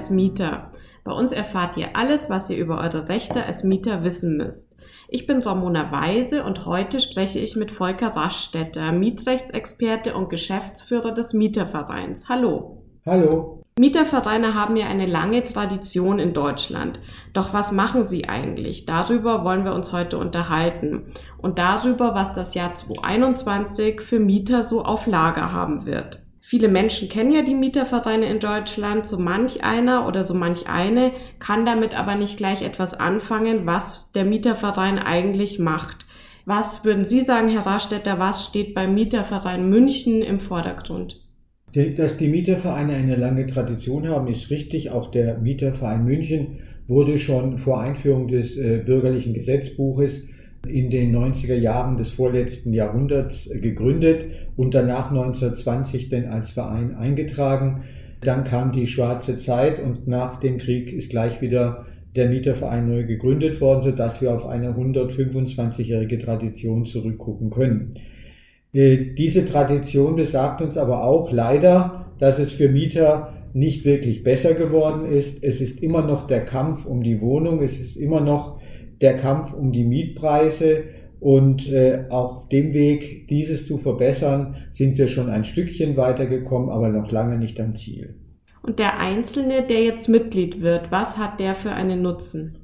als Mieter. Bei uns erfahrt ihr alles, was ihr über eure Rechte als Mieter wissen müsst. Ich bin Ramona Weise und heute spreche ich mit Volker Raschstetter, Mietrechtsexperte und Geschäftsführer des Mietervereins. Hallo. Hallo. Mietervereine haben ja eine lange Tradition in Deutschland. Doch was machen sie eigentlich? Darüber wollen wir uns heute unterhalten. Und darüber, was das Jahr 2021 für Mieter so auf Lager haben wird. Viele Menschen kennen ja die Mietervereine in Deutschland. So manch einer oder so manch eine kann damit aber nicht gleich etwas anfangen, was der Mieterverein eigentlich macht. Was würden Sie sagen, Herr Rastetter, was steht beim Mieterverein München im Vordergrund? Dass die Mietervereine eine lange Tradition haben, ist richtig. Auch der Mieterverein München wurde schon vor Einführung des äh, bürgerlichen Gesetzbuches in den 90er Jahren des vorletzten Jahrhunderts gegründet und danach 1920 denn als Verein eingetragen. Dann kam die schwarze Zeit und nach dem Krieg ist gleich wieder der Mieterverein neu gegründet worden, sodass wir auf eine 125-jährige Tradition zurückgucken können. Äh, diese Tradition besagt uns aber auch leider, dass es für Mieter nicht wirklich besser geworden ist. Es ist immer noch der Kampf um die Wohnung, es ist immer noch der Kampf um die Mietpreise und äh, auf dem Weg, dieses zu verbessern, sind wir schon ein Stückchen weitergekommen, aber noch lange nicht am Ziel. Und der Einzelne, der jetzt Mitglied wird, was hat der für einen Nutzen?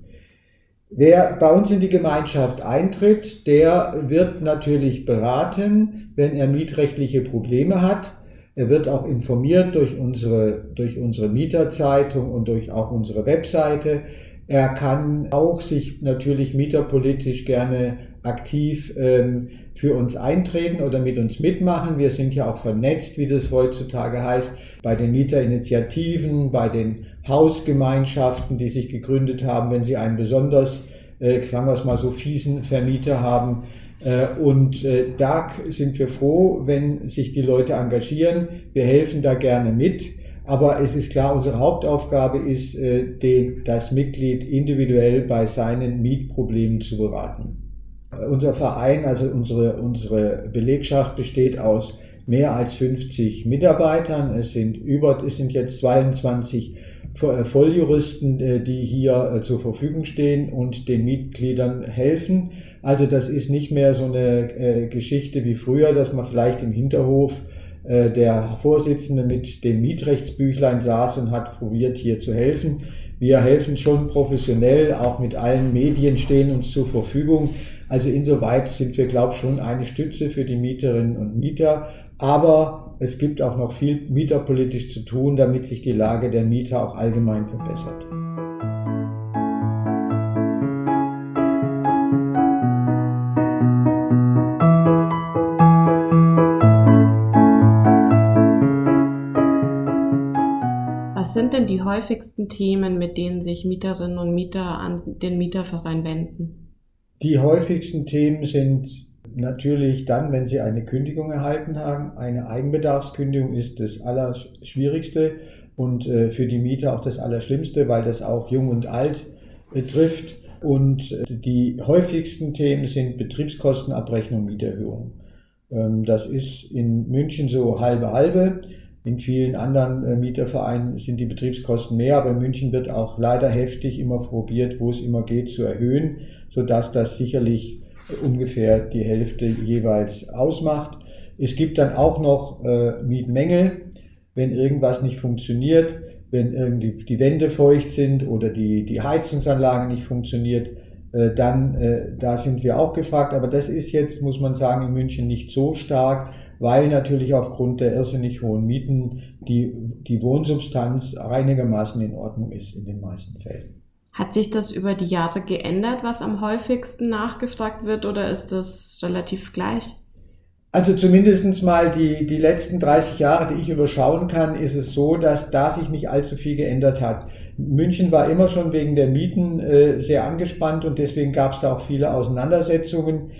Wer bei uns in die Gemeinschaft eintritt, der wird natürlich beraten, wenn er mietrechtliche Probleme hat. Er wird auch informiert durch unsere, durch unsere Mieterzeitung und durch auch unsere Webseite. Er kann auch sich natürlich mieterpolitisch gerne aktiv ähm, für uns eintreten oder mit uns mitmachen. Wir sind ja auch vernetzt, wie das heutzutage heißt, bei den Mieterinitiativen, bei den Hausgemeinschaften, die sich gegründet haben, wenn sie einen besonders, äh, sagen wir es mal so, fiesen Vermieter haben. Äh, und äh, da sind wir froh, wenn sich die Leute engagieren. Wir helfen da gerne mit. Aber es ist klar, unsere Hauptaufgabe ist, äh, den, das Mitglied individuell bei seinen Mietproblemen zu beraten. Äh, unser Verein, also unsere, unsere Belegschaft besteht aus mehr als 50 Mitarbeitern. Es sind über, es sind jetzt 22 äh, Volljuristen, die hier zur Verfügung stehen und den Mitgliedern helfen. Also das ist nicht mehr so eine Geschichte wie früher, dass man vielleicht im Hinterhof äh, der Vorsitzende mit dem Mietrechtsbüchlein saß und hat probiert, hier zu helfen. Wir helfen schon professionell, auch mit allen Medien stehen uns zur Verfügung. Also insoweit sind wir, glaube ich, schon eine Stütze für die Mieterinnen und Mieter. Aber es gibt auch noch viel mieterpolitisch zu tun, damit sich die Lage der Mieter auch allgemein verbessert. Sind denn die häufigsten Themen, mit denen sich Mieterinnen und Mieter an den Mieterverein wenden? Die häufigsten Themen sind natürlich dann, wenn sie eine Kündigung erhalten haben. Eine Eigenbedarfskündigung ist das Allerschwierigste und äh, für die Mieter auch das Allerschlimmste, weil das auch Jung und Alt trifft. Und äh, die häufigsten Themen sind Betriebskostenabrechnung, Mieterhöhung. Ähm, das ist in München so halbe halbe. In vielen anderen äh, Mietervereinen sind die Betriebskosten mehr, aber in München wird auch leider heftig immer probiert, wo es immer geht, zu erhöhen, sodass das sicherlich ungefähr die Hälfte jeweils ausmacht. Es gibt dann auch noch äh, Mietmängel, wenn irgendwas nicht funktioniert, wenn irgendwie die Wände feucht sind oder die, die Heizungsanlage nicht funktioniert, äh, dann äh, da sind wir auch gefragt. Aber das ist jetzt, muss man sagen, in München nicht so stark weil natürlich aufgrund der irrsinnig hohen Mieten die, die Wohnsubstanz einigermaßen in Ordnung ist in den meisten Fällen. Hat sich das über die Jahre geändert, was am häufigsten nachgefragt wird, oder ist das relativ gleich? Also zumindest mal die, die letzten 30 Jahre, die ich überschauen kann, ist es so, dass da sich nicht allzu viel geändert hat. München war immer schon wegen der Mieten äh, sehr angespannt und deswegen gab es da auch viele Auseinandersetzungen.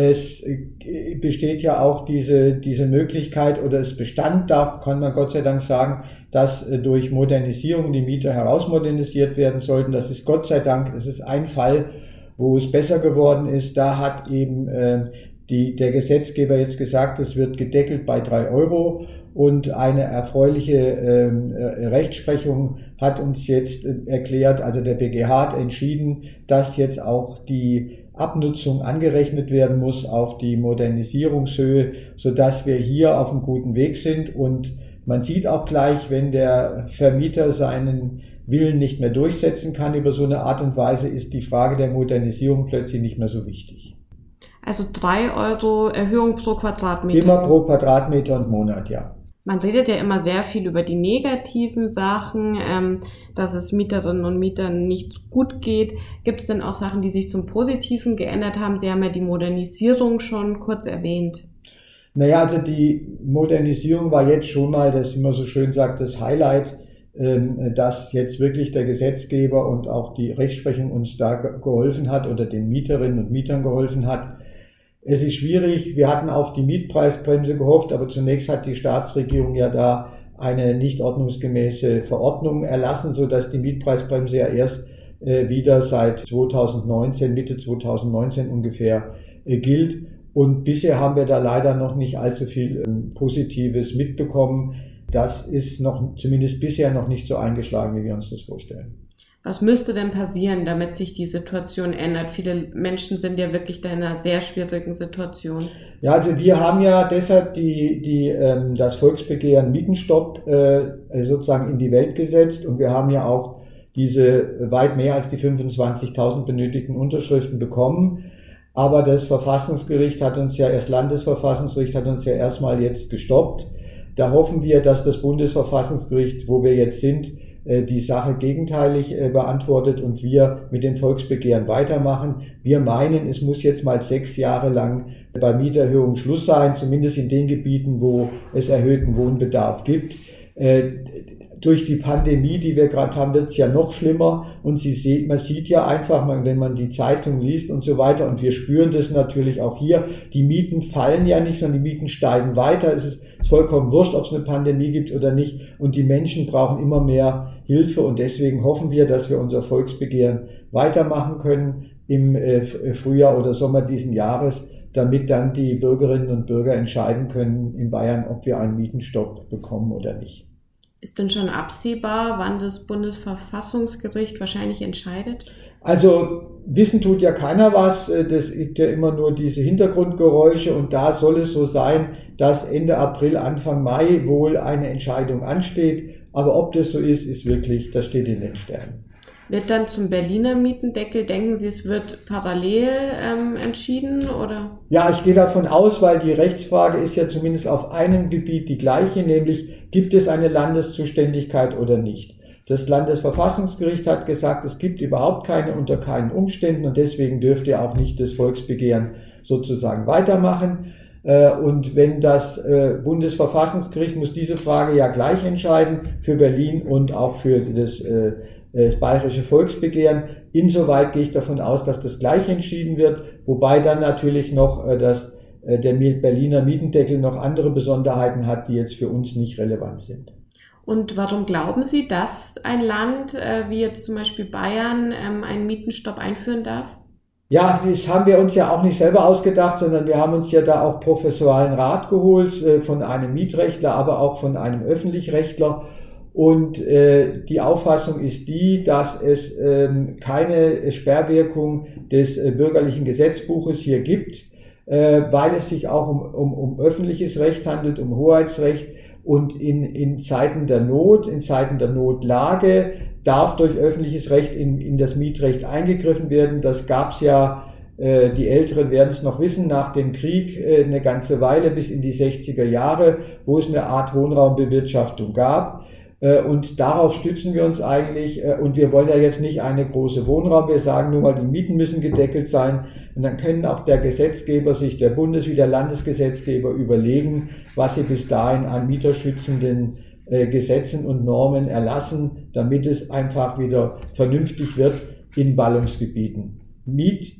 Es äh, besteht ja auch diese, diese Möglichkeit oder es bestand, da kann man Gott sei Dank sagen, dass äh, durch Modernisierung die Mieter herausmodernisiert werden sollten. Das ist Gott sei Dank, es ist ein Fall, wo es besser geworden ist. Da hat eben äh, die, der Gesetzgeber jetzt gesagt, es wird gedeckelt bei drei Euro Und eine erfreuliche ähm, äh, Rechtsprechung hat uns jetzt äh, erklärt, also der BGH hat entschieden, dass jetzt auch die Abnutzung angerechnet werden muss auf die Modernisierungshöhe, so dass wir hier auf einem guten Weg sind. Und man sieht auch gleich, wenn der Vermieter seinen Willen nicht mehr durchsetzen kann über so eine Art und Weise, ist die Frage der Modernisierung plötzlich nicht mehr so wichtig. Also drei Euro Erhöhung pro Quadratmeter. Immer pro Quadratmeter und Monat, ja. Man redet ja immer sehr viel über die negativen Sachen, ähm, dass es Mieterinnen und Mietern nicht gut geht. Gibt es denn auch Sachen, die sich zum Positiven geändert haben? Sie haben ja die Modernisierung schon kurz erwähnt. Naja, also die Modernisierung war jetzt schon mal, das immer so schön sagt, das Highlight, ähm, dass jetzt wirklich der Gesetzgeber und auch die Rechtsprechung uns da geholfen hat oder den Mieterinnen und Mietern geholfen hat es ist schwierig. Wir hatten auf die Mietpreisbremse gehofft, aber zunächst hat die Staatsregierung ja da eine nicht ordnungsgemäße Verordnung erlassen, so dass die Mietpreisbremse ja erst äh, wieder seit 2019, Mitte 2019 ungefähr äh, gilt. Und bisher haben wir da leider noch nicht allzu viel ähm, Positives mitbekommen. Das ist noch, zumindest bisher noch nicht so eingeschlagen, wie wir uns das vorstellen. Was müsste denn passieren, damit sich die Situation ändert? Viele Menschen sind ja wirklich da in einer sehr schwierigen Situation. Ja, also wir haben ja deshalb die, die, ähm, das Volksbegehren Mietenstopp äh, sozusagen in die Welt gesetzt und wir haben ja auch diese weit mehr als die 25.000 benötigten Unterschriften bekommen. Aber das Verfassungsgericht hat uns ja, das Landesverfassungsgericht hat uns ja erstmal jetzt gestoppt. Da hoffen wir, dass das Bundesverfassungsgericht, wo wir jetzt sind, äh, die Sache gegenteilig äh, beantwortet und wir mit den Volksbegehren weitermachen. Wir meinen, es muss jetzt mal sechs Jahre lang bei Mieterhöhungen Schluss sein, zumindest in den Gebieten, wo es erhöhten Wohnbedarf gibt. Äh, durch die Pandemie, die wir gerade haben, wird es ja noch schlimmer. Und Sie sieht, man sieht ja einfach, wenn man die Zeitung liest und so weiter, und wir spüren das natürlich auch hier, die Mieten fallen ja nicht, sondern die Mieten steigen weiter. Es ist vollkommen wurscht, ob es eine Pandemie gibt oder nicht. Und die Menschen brauchen immer mehr Hilfe und deswegen hoffen wir, dass wir unser Volksbegehren weitermachen können im äh, äh, Frühjahr oder Sommer diesen Jahres, damit dann die Bürgerinnen und Bürger entscheiden können in Bayern, ob wir einen Mietenstopp bekommen oder nicht. Ist denn schon absehbar, wann das Bundesverfassungsgericht wahrscheinlich entscheidet? Also wissen tut ja keiner was, äh, das ist ja immer nur diese Hintergrundgeräusche und da soll es so sein, dass Ende April, Anfang Mai wohl eine Entscheidung ansteht. Aber ob das so ist, ist wirklich, das steht in den Sternen. Wird dann zum Berliner Mietendeckel, denken Sie, es wird parallel ähm, entschieden oder? Ja, ich gehe davon aus, weil die Rechtsfrage ist ja zumindest auf einem Gebiet die gleiche, nämlich gibt es eine Landeszuständigkeit oder nicht. Das Landesverfassungsgericht hat gesagt, es gibt überhaupt keine unter keinen Umständen und deswegen dürfte auch nicht das Volksbegehren sozusagen weitermachen. Äh, und wenn das äh, Bundesverfassungsgericht muss diese Frage ja gleich entscheiden für Berlin und auch für das, äh, das bayerische Volksbegehren. Insoweit gehe ich davon aus, dass das gleich entschieden wird, wobei dann natürlich noch das, der Berliner Mietendeckel noch andere Besonderheiten hat, die jetzt für uns nicht relevant sind. Und warum glauben Sie, dass ein Land wie jetzt zum Beispiel Bayern ähm, einen Mietenstopp einführen darf? Ja, das haben wir uns ja auch nicht selber ausgedacht, sondern wir haben uns ja da auch professionalen Rat geholt äh, von einem Mietrechtler, aber auch von einem Öffentlichrechtler. Und äh, die Auffassung ist die, dass es ähm, keine Sperrwirkung des äh, bürgerlichen Gesetzbuches hier gibt, weil es sich auch um, um, um öffentliches Recht handelt, um Hoheitsrecht und in, in Zeiten der Not, in Zeiten der Notlage darf durch öffentliches Recht in, in das Mietrecht eingegriffen werden. Das gab es ja, äh, die Älteren werden es noch wissen, nach dem Krieg äh, eine ganze Weile bis in die 60er Jahre, wo es eine Art Wohnraumbewirtschaftung gab. Äh, und darauf stützen wir uns eigentlich. Äh, und wir wollen ja jetzt nicht eine große Wohnraum. Wir sagen nur mal, die Mieten müssen gedeckelt sein. Und dann können auch der Gesetzgeber sich, der Bundes- wie der Landesgesetzgeber überlegen, was sie bis dahin an mieterschützenden äh, Gesetzen und Normen erlassen, damit es einfach wieder vernünftig wird in Ballungsgebieten. Miet,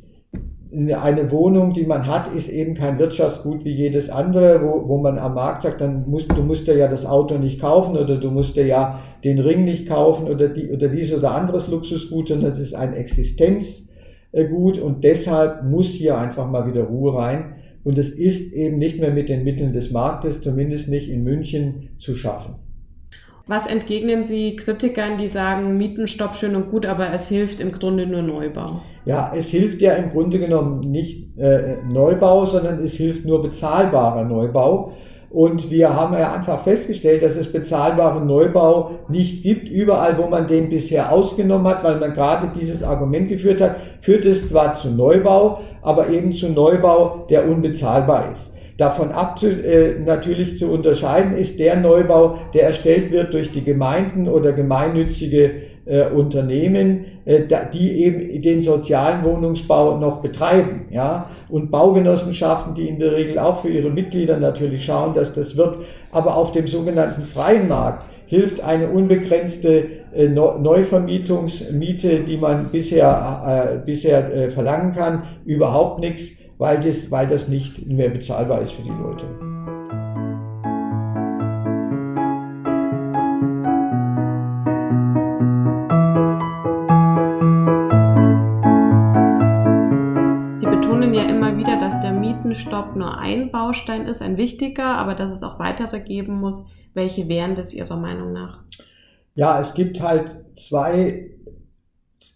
eine Wohnung, die man hat, ist eben kein Wirtschaftsgut wie jedes andere, wo, wo man am Markt sagt, dann musst, du musst ja das Auto nicht kaufen oder du musst ja den Ring nicht kaufen oder, die, oder dies oder anderes Luxusgut, sondern es ist ein Existenzgut und deshalb muss hier einfach mal wieder Ruhe rein. Und es ist eben nicht mehr mit den Mitteln des Marktes, zumindest nicht in München, zu schaffen. Was entgegnen Sie Kritikern, die sagen, Mietenstopp schön und gut, aber es hilft im Grunde nur Neubau? Ja, es hilft ja im Grunde genommen nicht äh, Neubau, sondern es hilft nur bezahlbarer Neubau. Und wir haben ja einfach festgestellt, dass es bezahlbaren Neubau nicht gibt. Überall, wo man den bisher ausgenommen hat, weil man gerade dieses Argument geführt hat, führt es zwar zu Neubau, aber eben zu Neubau, der unbezahlbar ist. Davon ab äh, natürlich zu unterscheiden ist der Neubau, der erstellt wird durch die Gemeinden oder gemeinnützige äh, Unternehmen, äh, die eben den sozialen Wohnungsbau noch betreiben, ja, und Baugenossenschaften, die in der Regel auch für ihre Mitglieder natürlich schauen, dass das wird, aber auf dem sogenannten freien Markt hilft eine unbegrenzte äh, Neuvermietungsmiete, die man bisher, äh, bisher äh, verlangen kann, überhaupt nichts weil das, weil das nicht mehr bezahlbar ist für die Leute. Sie betonen ja immer wieder, dass der Mietenstopp nur ein Baustein ist, ein wichtiger, aber dass es auch weitere geben muss. Welche wären das Ihrer Meinung nach? Ja, es gibt halt zwei,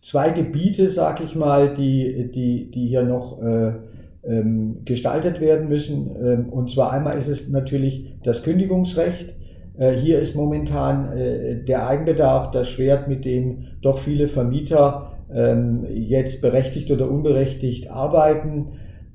zwei Gebiete, sag ich mal, die, die, die hier noch äh, ähm, gestaltet werden müssen. Ähm, und zwar einmal ist es natürlich das Kündigungsrecht. Äh, hier ist momentan äh, der Eigenbedarf das Schwert, mit dem doch viele Vermieter ähm, jetzt berechtigt oder unberechtigt arbeiten.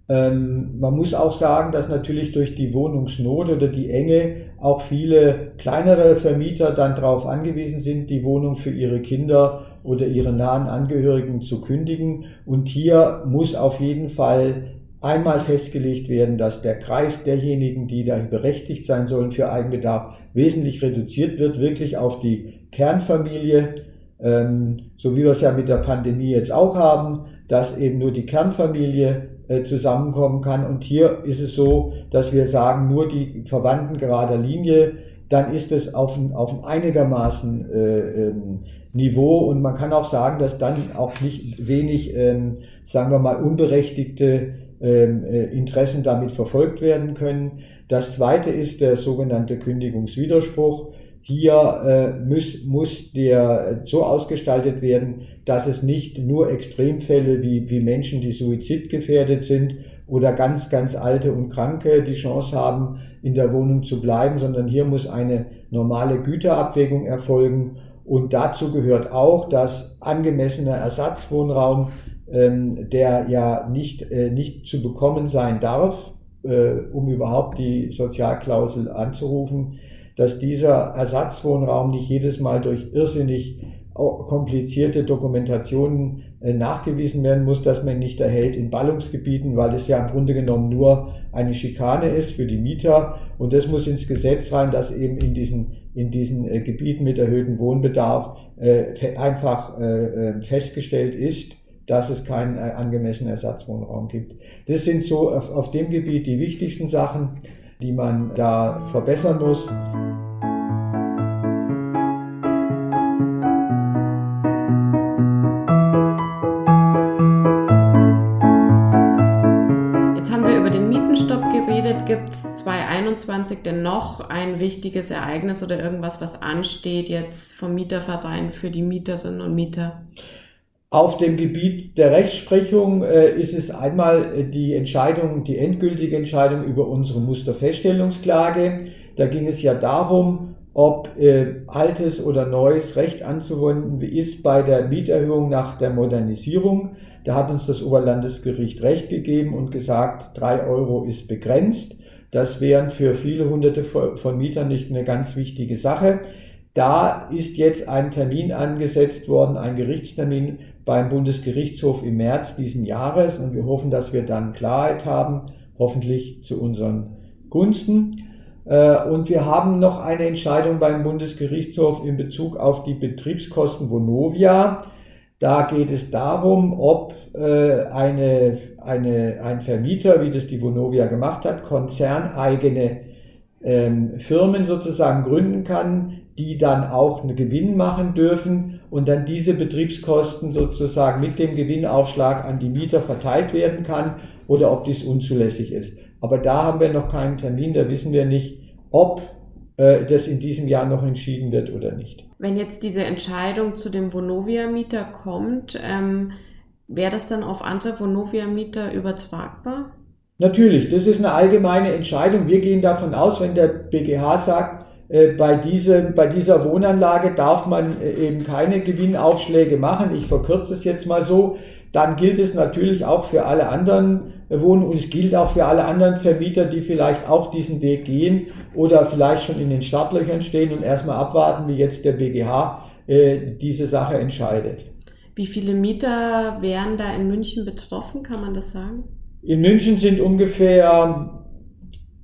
Ähm, man muss auch sagen, dass natürlich durch die Wohnungsnot oder die Enge auch viele kleinere Vermieter dann darauf angewiesen sind, die Wohnung für ihre Kinder oder ihre nahen Angehörigen zu kündigen. Und hier muss auf jeden Fall einmal festgelegt werden, dass der Kreis derjenigen, die da berechtigt sein sollen für Eigenbedarf, wesentlich reduziert wird, wirklich auf die Kernfamilie, ähm, so wie wir es ja mit der Pandemie jetzt auch haben, dass eben nur die Kernfamilie äh, zusammenkommen kann. Und hier ist es so, dass wir sagen, nur die Verwandten gerader Linie, dann ist es auf ein, auf ein einigermaßen äh, ähm, Niveau und man kann auch sagen, dass dann auch nicht wenig, ähm, sagen wir mal, unberechtigte Interessen damit verfolgt werden können. Das zweite ist der sogenannte Kündigungswiderspruch. Hier äh, muss, muss der so ausgestaltet werden, dass es nicht nur Extremfälle wie, wie Menschen, die suizidgefährdet sind oder ganz, ganz alte und Kranke die Chance haben, in der Wohnung zu bleiben, sondern hier muss eine normale Güterabwägung erfolgen. Und dazu gehört auch, dass angemessener Ersatzwohnraum ähm, der ja nicht, äh, nicht zu bekommen sein darf, äh, um überhaupt die Sozialklausel anzurufen, dass dieser Ersatzwohnraum nicht jedes Mal durch irrsinnig komplizierte Dokumentationen äh, nachgewiesen werden muss, dass man nicht erhält in Ballungsgebieten, weil es ja im Grunde genommen nur eine Schikane ist für die Mieter. Und das muss ins Gesetz rein, dass eben in diesen, in diesen Gebieten mit erhöhtem Wohnbedarf einfach festgestellt ist, dass es keinen äh, angemessenen Ersatzwohnraum gibt. Das sind so auf, auf dem Gebiet die wichtigsten Sachen, die man da verbessern muss. Jetzt haben wir über den Mietenstopp geredet. Gibt es 2021 denn noch ein wichtiges Ereignis oder irgendwas, was ansteht jetzt vom Mieterverein für die Mieterinnen und Mieter? Auf dem Gebiet der Rechtsprechung äh, ist es einmal äh, die Entscheidung, die endgültige Entscheidung über unsere Musterfeststellungsklage. Da ging es ja darum, ob äh, altes oder neues Recht anzuwenden ist bei der Mieterhöhung nach der Modernisierung. Da hat uns das Oberlandesgericht Recht gegeben und gesagt, drei Euro ist begrenzt. Das wären für viele hunderte von Mietern nicht eine ganz wichtige Sache. Da ist jetzt ein Termin angesetzt worden, ein Gerichtstermin beim Bundesgerichtshof im März diesen Jahres und wir hoffen, dass wir dann Klarheit haben, hoffentlich zu unseren Gunsten. Äh, und wir haben noch eine Entscheidung beim Bundesgerichtshof in Bezug auf die Betriebskosten Vonovia. Da geht es darum, ob äh, eine, eine, ein Vermieter, wie das die Vonovia gemacht hat, konzerneigene ähm, Firmen sozusagen gründen kann, die dann auch einen Gewinn machen dürfen und dann diese Betriebskosten sozusagen mit dem Gewinnaufschlag an die Mieter verteilt werden kann oder ob dies unzulässig ist. Aber da haben wir noch keinen Termin, da wissen wir nicht, ob äh, das in diesem Jahr noch entschieden wird oder nicht. Wenn jetzt diese Entscheidung zu dem Vonovia-Mieter kommt, ähm, wäre das dann auf andere Vonovia-Mieter übertragbar? Natürlich, das ist eine allgemeine Entscheidung. Wir gehen davon aus, wenn der BGH sagt, bei, diesem, bei dieser Wohnanlage darf man äh, eben keine Gewinnaufschläge machen. Ich verkürze es jetzt mal so. Dann gilt es natürlich auch für alle anderen Wohnungen und es gilt auch für alle anderen Vermieter, die vielleicht auch diesen Weg gehen oder vielleicht schon in den Startlöchern stehen und erstmal abwarten, wie jetzt der BGH äh, diese Sache entscheidet. Wie viele Mieter wären da in München betroffen, kann man das sagen? In München sind ungefähr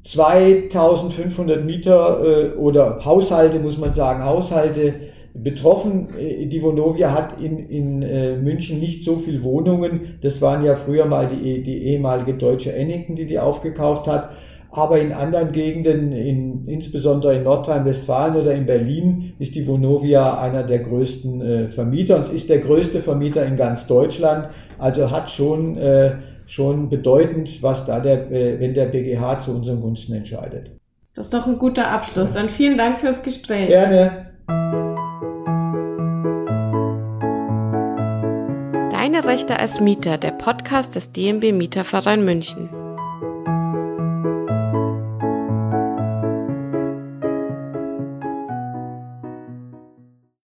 2500 Mieter äh, oder Haushalte, muss man sagen, Haushalte betroffen. Äh, die Vonovia hat in, in äh, München nicht so viel Wohnungen. Das waren ja früher mal die, die ehemalige deutsche Ennington, die die aufgekauft hat. Aber in anderen Gegenden, in, insbesondere in Nordrhein-Westfalen oder in Berlin, ist die Vonovia einer der größten äh, Vermieter und es ist der größte Vermieter in ganz Deutschland. Also hat schon äh, schon bedeutend, was da der, äh, wenn der BGH zu unseren Gunsten entscheidet. Das ist doch ein guter Abschluss. Dann vielen Dank fürs Gespräch. Gerne. Deine Rechte als Mieter, der Podcast des DMB Mieterverein München.